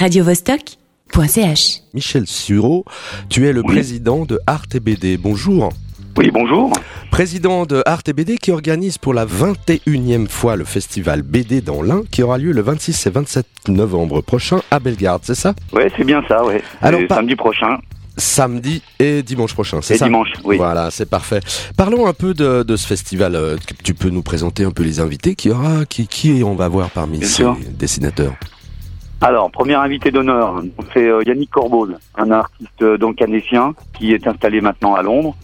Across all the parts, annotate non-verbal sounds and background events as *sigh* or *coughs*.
radiovostok.ch. Michel Sureau, tu es le Oui. président de Art et BD. Bonjour. Oui, bonjour. Président de Art et BD qui organise pour la 21e fois le festival BD dans l'Ain qui aura lieu le 26 et 27 novembre prochain à Bellegarde, c'est ça? Ouais, c'est bien ça, ouais. Alors, samedi prochain Samedi et dimanche prochain, c'est et ça? dimanche, oui. Voilà, c'est parfait. Parlons un peu de, de ce festival. euh, Tu peux nous présenter un peu les invités qu'il y aura qui, qui on va voir parmi Bien ces sûr. dessinateurs? Alors, premier invité d'honneur, c'est euh, Yannick Corbeau, un artiste euh, donc canadien qui est installé maintenant à Londres,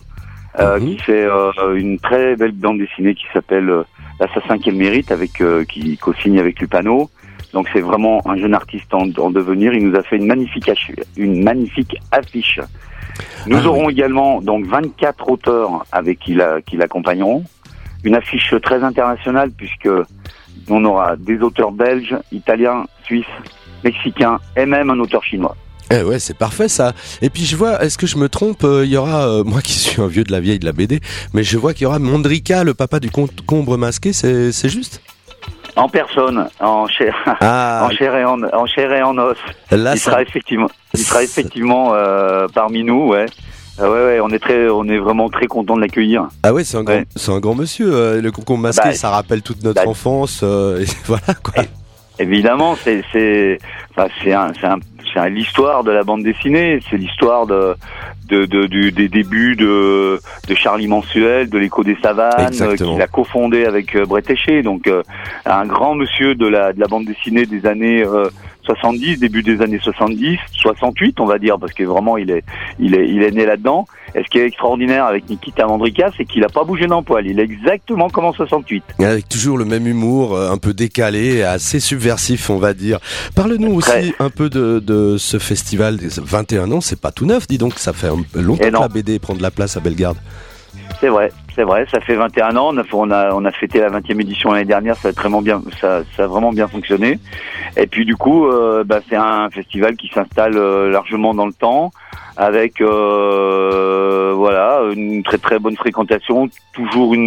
euh, Mhm. qui fait euh, une très belle bande dessinée qui s'appelle euh, L'assassin qu'elle mérite, avec euh, qui co-signe avec Lupano. Donc c'est vraiment un jeune artiste en, en devenir. Il nous a fait une magnifique affiche. Une magnifique affiche. Nous Ah aurons également donc 24 auteurs avec qui, la- qui l'accompagneront. Une affiche très internationale puisque on aura des auteurs belges, italiens, suisses, mexicains et même un auteur chinois. Eh ouais, c'est parfait ça. Et puis je vois, est-ce que je me trompe euh, Il y aura, euh, *laughs* moi qui suis un vieux de la vieille de la BD, mais je vois qu'il y aura Mondrika, le papa du concombre masqué, c'est juste? En personne, en chair, Ah, *laughs* en chair et en, en chair et en os. là il ça. sera effectivement, il sera effectivement euh, parmi nous, ouais. Euh, ouais, ouais, on est très, on est vraiment très content de l'accueillir. Ah ouais, c'est un grand, Ouais. c'est un grand monsieur. euh, le concombre masqué, Bah, ça rappelle toute notre bah, enfance. et *laughs* voilà quoi. Évidemment, c'est, c'est, enfin, c'est un, c'est un, c'est un- l'histoire de la bande dessinée. C'est l'histoire de, de, de- du, des débuts de, de Charlie Mensuel, de l'écho des savanes, euh, Exactement. qu'il a cofondé avec euh, Eché. Donc, euh, un grand monsieur de la, de la bande dessinée des années euh, 70, début des années 70, 68, on va dire, parce que vraiment, il est, il est, il est né là-dedans. Et ce qui est extraordinaire avec Nikita Mandrika, c'est qu'il a pas bougé d'un poil. Il est exactement comme en 68. Avec toujours le même humour, euh, un peu décalé, assez subversif, on va dire. Parle-nous aussi un peu de, de ce festival. des 21 ans, c'est pas tout neuf, dis donc. Ça fait longtemps que la BD prend de la place à Bellegarde. C'est vrai, c'est vrai. Ça fait 21 ans. On a, on a, on a fêté la 20e édition l'année dernière. Ça a vraiment bien, ça, ça a vraiment bien fonctionné. Et puis du coup, euh, bah, c'est un festival qui s'installe euh, largement dans le temps, avec euh, voilà une très très bonne fréquentation, toujours une,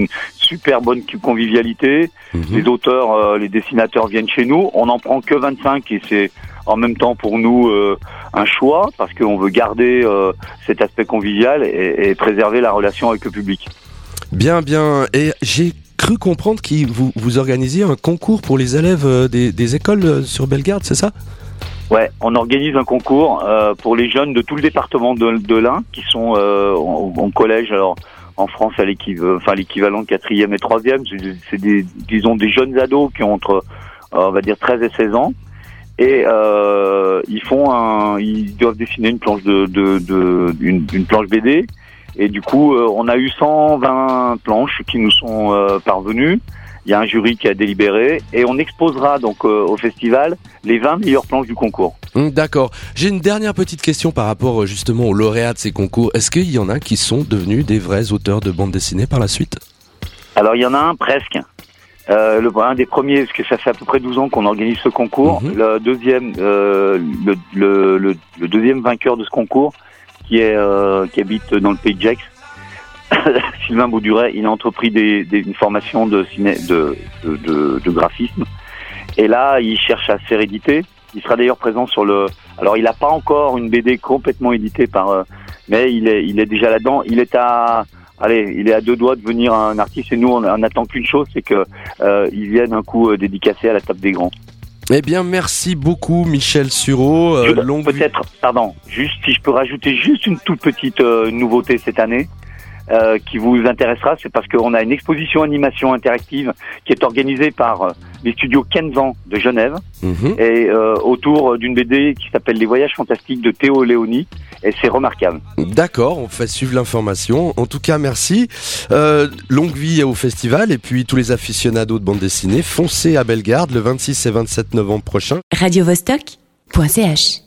une super bonne convivialité. Mhm. Les auteurs, euh, les dessinateurs viennent chez nous. On n'en prend que 25 et c'est en même temps pour nous euh, un choix parce qu'on veut garder euh, cet aspect convivial et, et préserver la relation avec le public. Bien, bien. Et j'ai cru comprendre que vous, vous organisiez un concours pour les élèves euh, des, des écoles euh, sur Bellegarde, c'est ça? Ouais, on organise un concours euh, pour les jeunes de tout le département de, de l'Ain qui sont euh, en, en collège. Alors en France, à l'équiv- enfin l'équivalent de quatrième et troisième, c'est des- c'est des, disons des jeunes ados qui ont entre, euh, on va dire 13 et 16 ans. Et euh, ils font un, ils doivent dessiner une planche de, de, de une, une planche BD. Et du coup, euh, on a eu 120 planches qui nous sont euh, parvenues. Il y a un jury qui a délibéré et on exposera donc au festival les 20 meilleures planches du concours. Hum, D'accord. J'ai une dernière petite question par rapport justement aux lauréats de ces concours. Est-ce qu'il y en a qui sont devenus des vrais auteurs de bande dessinée par la suite? Alors il y en a un presque. Euh, le, un des premiers, parce que ça fait à peu près 12 ans qu'on organise ce concours. Mhm. Le deuxième, euh, le, le, le, le deuxième vainqueur de ce concours, qui est euh, qui habite dans le pays de Gex, *coughs* Sylvain Bauduret, il a entrepris des, des, une formation de, ciné, de, de, de, de graphisme. Et là, il cherche à se faire éditer. Il sera d'ailleurs présent sur le. Alors, il n'a pas encore une BD complètement éditée par, euh, mais il est, il est déjà là-dedans. Il est à, allez, il est à deux doigts de devenir un artiste. Et nous, on n'attend qu'une chose, c'est que euh, il vienne un coup euh, dédicacé à la table des grands. Eh bien, merci beaucoup, Michel Sureau. Euh, longue Peut-être, pardon, juste si je peux rajouter juste une toute petite euh, nouveauté cette année. Euh, qui vous intéressera, c'est parce qu'on a une exposition animation interactive qui est organisée par euh, les studios Kenzan de Genève Mhm. et euh, autour d'une BD qui s'appelle Les Voyages Fantastiques de Théo Léoni et c'est remarquable. D'accord, on fait suivre l'information. En tout cas, merci. Euh, longue vie au festival et puis tous les aficionados de bande dessinée, foncez à Bellegarde le 26 et 27 novembre prochain. radiovostok.ch